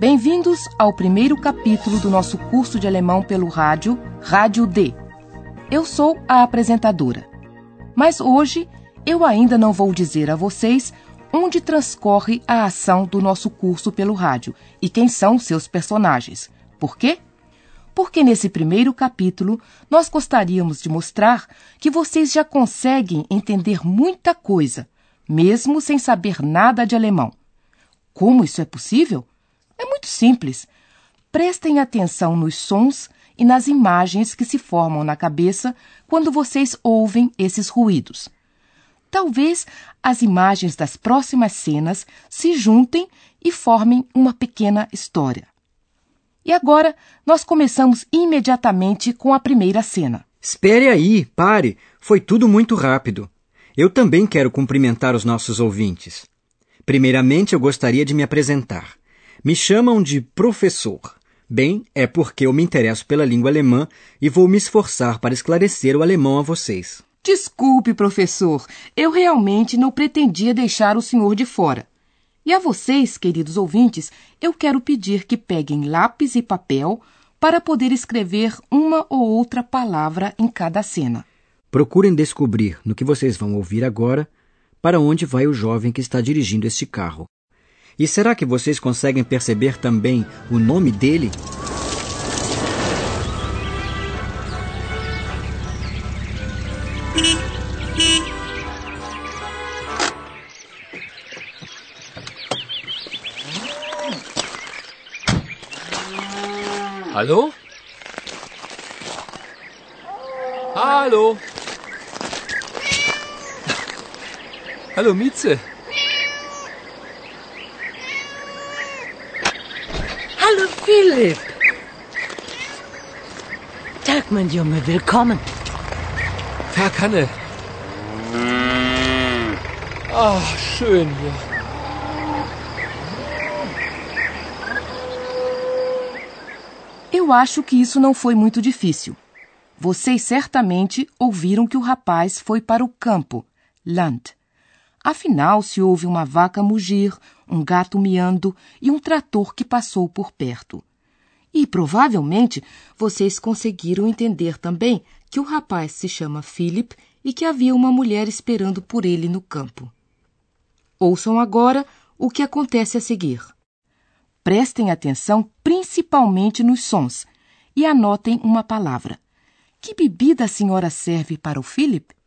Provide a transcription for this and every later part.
bem-vindos ao primeiro capítulo do nosso curso de alemão pelo rádio, Rádio D. Eu sou a apresentadora. Mas hoje eu ainda não vou dizer a vocês onde transcorre a ação do nosso curso pelo rádio e quem são seus personagens. Por quê? Porque nesse primeiro capítulo nós gostaríamos de mostrar que vocês já conseguem entender muita coisa, mesmo sem saber nada de alemão. Como isso é possível? É muito simples. Prestem atenção nos sons e nas imagens que se formam na cabeça quando vocês ouvem esses ruídos. Talvez as imagens das próximas cenas se juntem e formem uma pequena história. E agora nós começamos imediatamente com a primeira cena. Espere aí, pare. Foi tudo muito rápido. Eu também quero cumprimentar os nossos ouvintes. Primeiramente, eu gostaria de me apresentar. Me chamam de professor. Bem, é porque eu me interesso pela língua alemã e vou me esforçar para esclarecer o alemão a vocês. Desculpe, professor, eu realmente não pretendia deixar o senhor de fora. E a vocês, queridos ouvintes, eu quero pedir que peguem lápis e papel para poder escrever uma ou outra palavra em cada cena. Procurem descobrir no que vocês vão ouvir agora para onde vai o jovem que está dirigindo este carro. E será que vocês conseguem perceber também o nome dele? Hallo? Hallo? Hallo Mieze. Hallo Philipp. Tag, mein Junge, willkommen. Tag, Hanne. Ach, schön hier. Eu acho que isso não foi muito difícil. Vocês certamente ouviram que o rapaz foi para o campo, Land. Afinal, se houve uma vaca mugir, um gato miando e um trator que passou por perto. E provavelmente vocês conseguiram entender também que o rapaz se chama Philip e que havia uma mulher esperando por ele no campo. Ouçam agora o que acontece a seguir. Prestem atenção principalmente nos sons e anotem uma palavra. Que bebida a senhora serve para o Philip?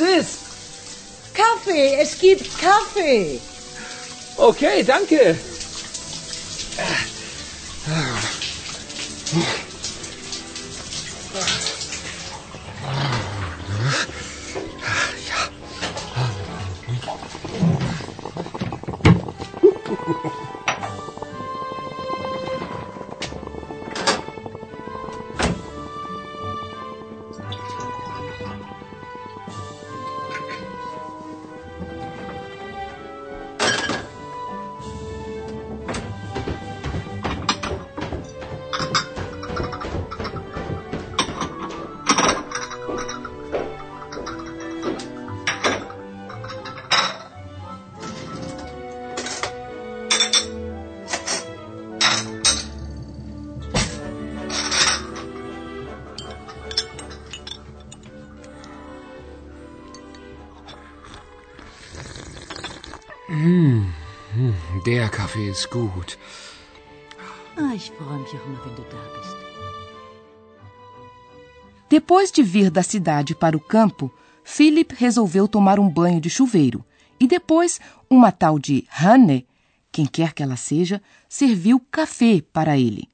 Ist? Kaffee, es gibt Kaffee. Okay, danke. Der Kaffee ist gut. Ah, ich freue mich auch immer, wenn du da bist. Depois de vir da cidade para o campo, Philip resolveu tomar um banho de chuveiro e depois uma tal de Hanne, quem quer que ela seja, serviu café para ele.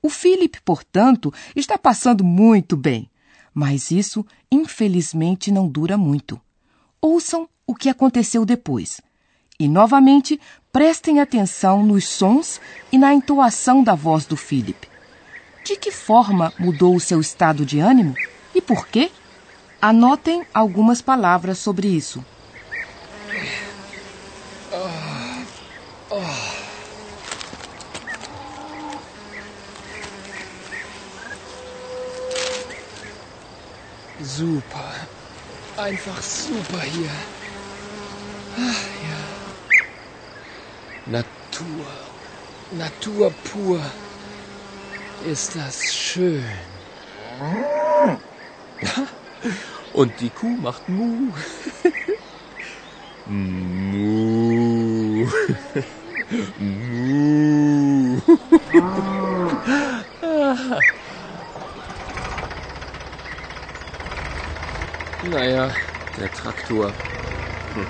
O Philip, portanto, está passando muito bem, mas isso infelizmente não dura muito. Ouçam o que aconteceu depois. E novamente prestem atenção nos sons e na entoação da voz do Philip. De que forma mudou o seu estado de ânimo e por quê? Anotem algumas palavras sobre isso. Super. Einfach super hier. Ach, ja. Natur. Natur pur. Ist das schön. Und die Kuh macht Mu. Mu. Mu. Naja, der Traktor. Hm.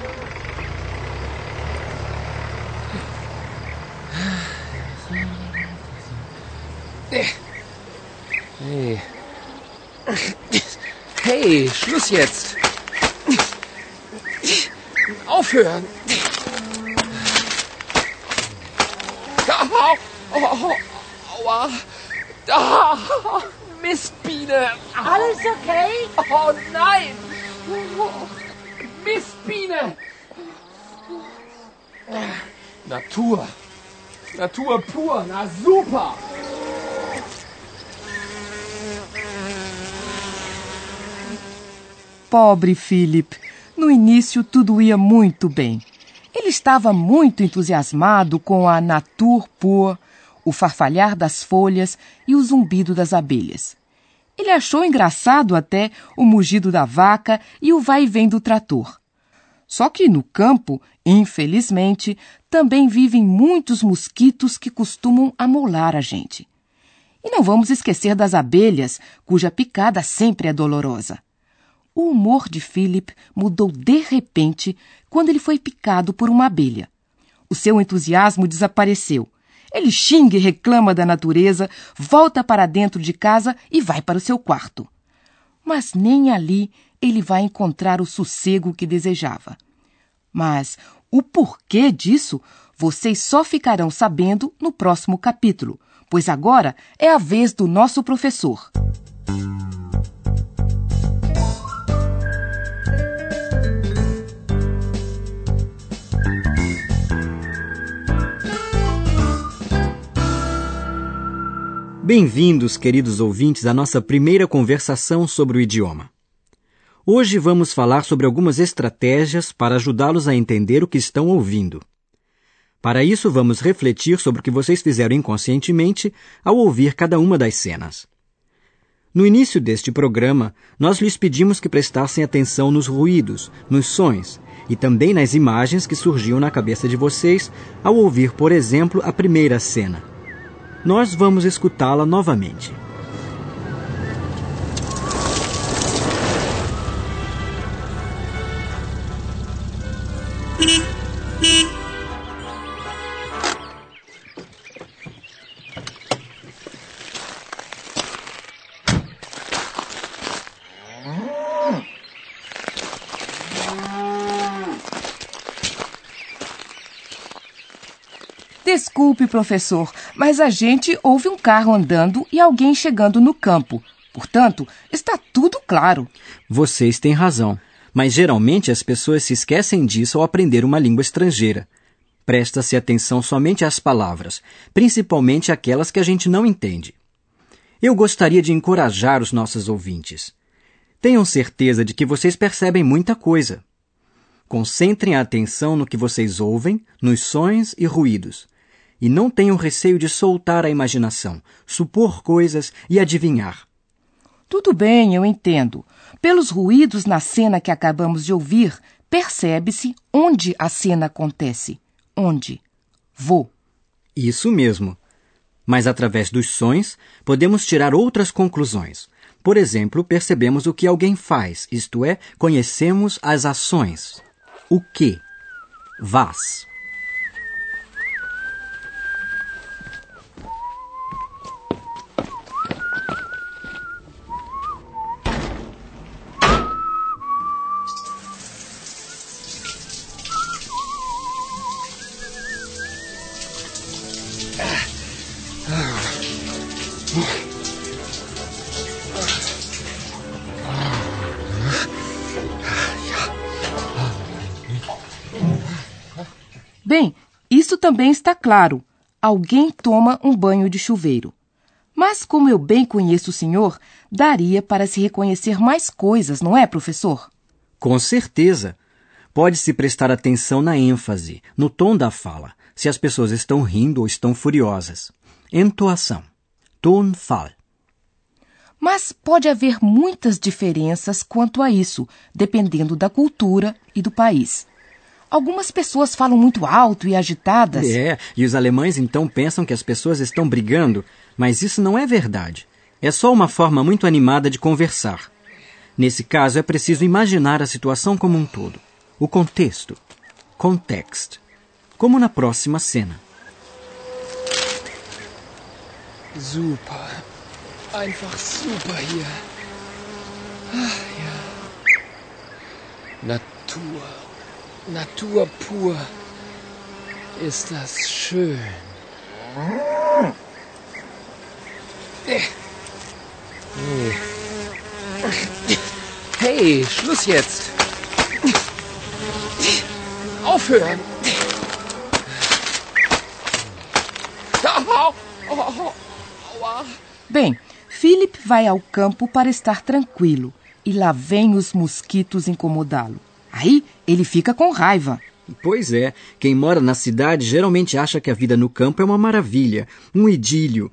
Hey. Hey, Schluss jetzt. Aufhören. Au, au, aua. Da. Mistbiene. Alles okay? Oh nein! Mistbiene! Natur. Natur pur. Na super. Pobre Philip. No início tudo ia muito bem. Ele estava muito entusiasmado com a nature pure, o farfalhar das folhas e o zumbido das abelhas. Ele achou engraçado até o mugido da vaca e o vai e vem do trator. Só que no campo, infelizmente, também vivem muitos mosquitos que costumam amolar a gente. E não vamos esquecer das abelhas, cuja picada sempre é dolorosa. O humor de Philip mudou de repente quando ele foi picado por uma abelha. O seu entusiasmo desapareceu. Ele xinga e reclama da natureza, volta para dentro de casa e vai para o seu quarto. Mas nem ali ele vai encontrar o sossego que desejava. Mas o porquê disso vocês só ficarão sabendo no próximo capítulo, pois agora é a vez do nosso professor. Bem-vindos, queridos ouvintes, à nossa primeira conversação sobre o idioma. Hoje vamos falar sobre algumas estratégias para ajudá-los a entender o que estão ouvindo. Para isso, vamos refletir sobre o que vocês fizeram inconscientemente ao ouvir cada uma das cenas. No início deste programa, nós lhes pedimos que prestassem atenção nos ruídos, nos sons e também nas imagens que surgiam na cabeça de vocês ao ouvir, por exemplo, a primeira cena. Nós vamos escutá-la novamente. Desculpe, professor, mas a gente ouve um carro andando e alguém chegando no campo. Portanto, está tudo claro. Vocês têm razão, mas geralmente as pessoas se esquecem disso ao aprender uma língua estrangeira. Presta-se atenção somente às palavras, principalmente aquelas que a gente não entende. Eu gostaria de encorajar os nossos ouvintes. Tenham certeza de que vocês percebem muita coisa. Concentrem a atenção no que vocês ouvem, nos sons e ruídos. E não tenham receio de soltar a imaginação, supor coisas e adivinhar. Tudo bem, eu entendo. Pelos ruídos na cena que acabamos de ouvir, percebe-se onde a cena acontece. Onde? Vou. Isso mesmo. Mas através dos sons, podemos tirar outras conclusões. Por exemplo, percebemos o que alguém faz, isto é, conhecemos as ações. O que? Was. Bem, isso também está claro. Alguém toma um banho de chuveiro. Mas, como eu bem conheço o senhor, daria para se reconhecer mais coisas, não é, professor? Com certeza. Pode-se prestar atenção na ênfase, no tom da fala, se as pessoas estão rindo ou estão furiosas. Entoação. Tonfall. Mas pode haver muitas diferenças quanto a isso, dependendo da cultura e do país. Algumas pessoas falam muito alto e agitadas. É, e os alemães então pensam que as pessoas estão brigando, mas isso não é verdade. É só uma forma muito animada de conversar. Nesse caso, é preciso imaginar a situação como um todo. O contexto. Context. Como na próxima cena. Super. Einfach super hier. Ah, ja. Natur. Natur pur. Ist das schön. Äh. Hey, Schluss jetzt. Aufhören. Au, au, au, Aua. Bem, Philip vai ao campo para estar tranquilo e lá vem os mosquitos incomodá-lo. Aí ele fica com raiva. Pois é, quem mora na cidade geralmente acha que a vida no campo é uma maravilha, um idílio.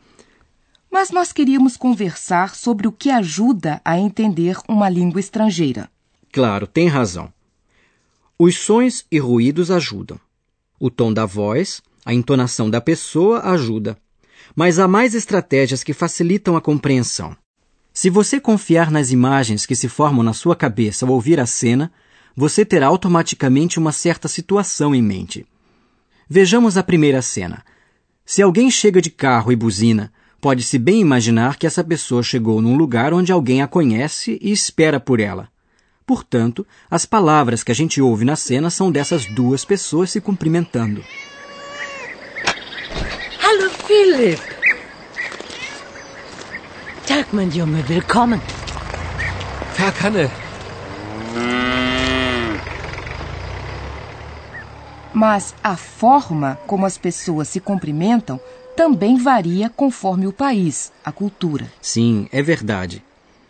Mas nós queríamos conversar sobre o que ajuda a entender uma língua estrangeira. Claro, tem razão. Os sons e ruídos ajudam. O tom da voz, a entonação da pessoa ajuda. Mas há mais estratégias que facilitam a compreensão. Se você confiar nas imagens que se formam na sua cabeça ao ouvir a cena, você terá automaticamente uma certa situação em mente. Vejamos a primeira cena. Se alguém chega de carro e buzina, pode-se bem imaginar que essa pessoa chegou num lugar onde alguém a conhece e espera por ela. Portanto, as palavras que a gente ouve na cena são dessas duas pessoas se cumprimentando. Hallo Philipp. Tag, mein Junge, willkommen. Tag, Hanne. Mas a forma como as pessoas se cumprimentam também varia conforme o país, a cultura. Sim, é verdade.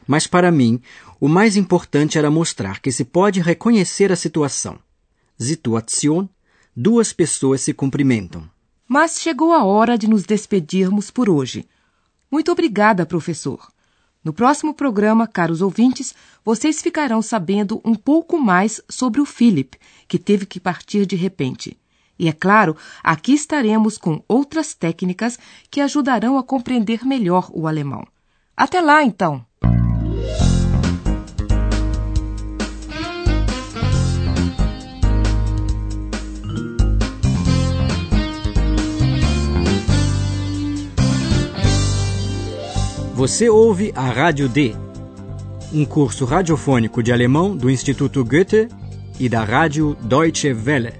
Mas para mim, o mais importante era mostrar que se pode reconhecer a situação. Situation, duas pessoas se cumprimentam. Mas chegou a hora de nos despedirmos por hoje. Muito obrigada, professor. No próximo programa, caros ouvintes, vocês ficarão sabendo um pouco mais sobre o Philip, que teve que partir de repente. E é claro, aqui estaremos com outras técnicas que ajudarão a compreender melhor o alemão. Até lá, então! Você ouve a Rádio D, um curso radiofônico de alemão do Instituto Goethe e da Rádio Deutsche Welle.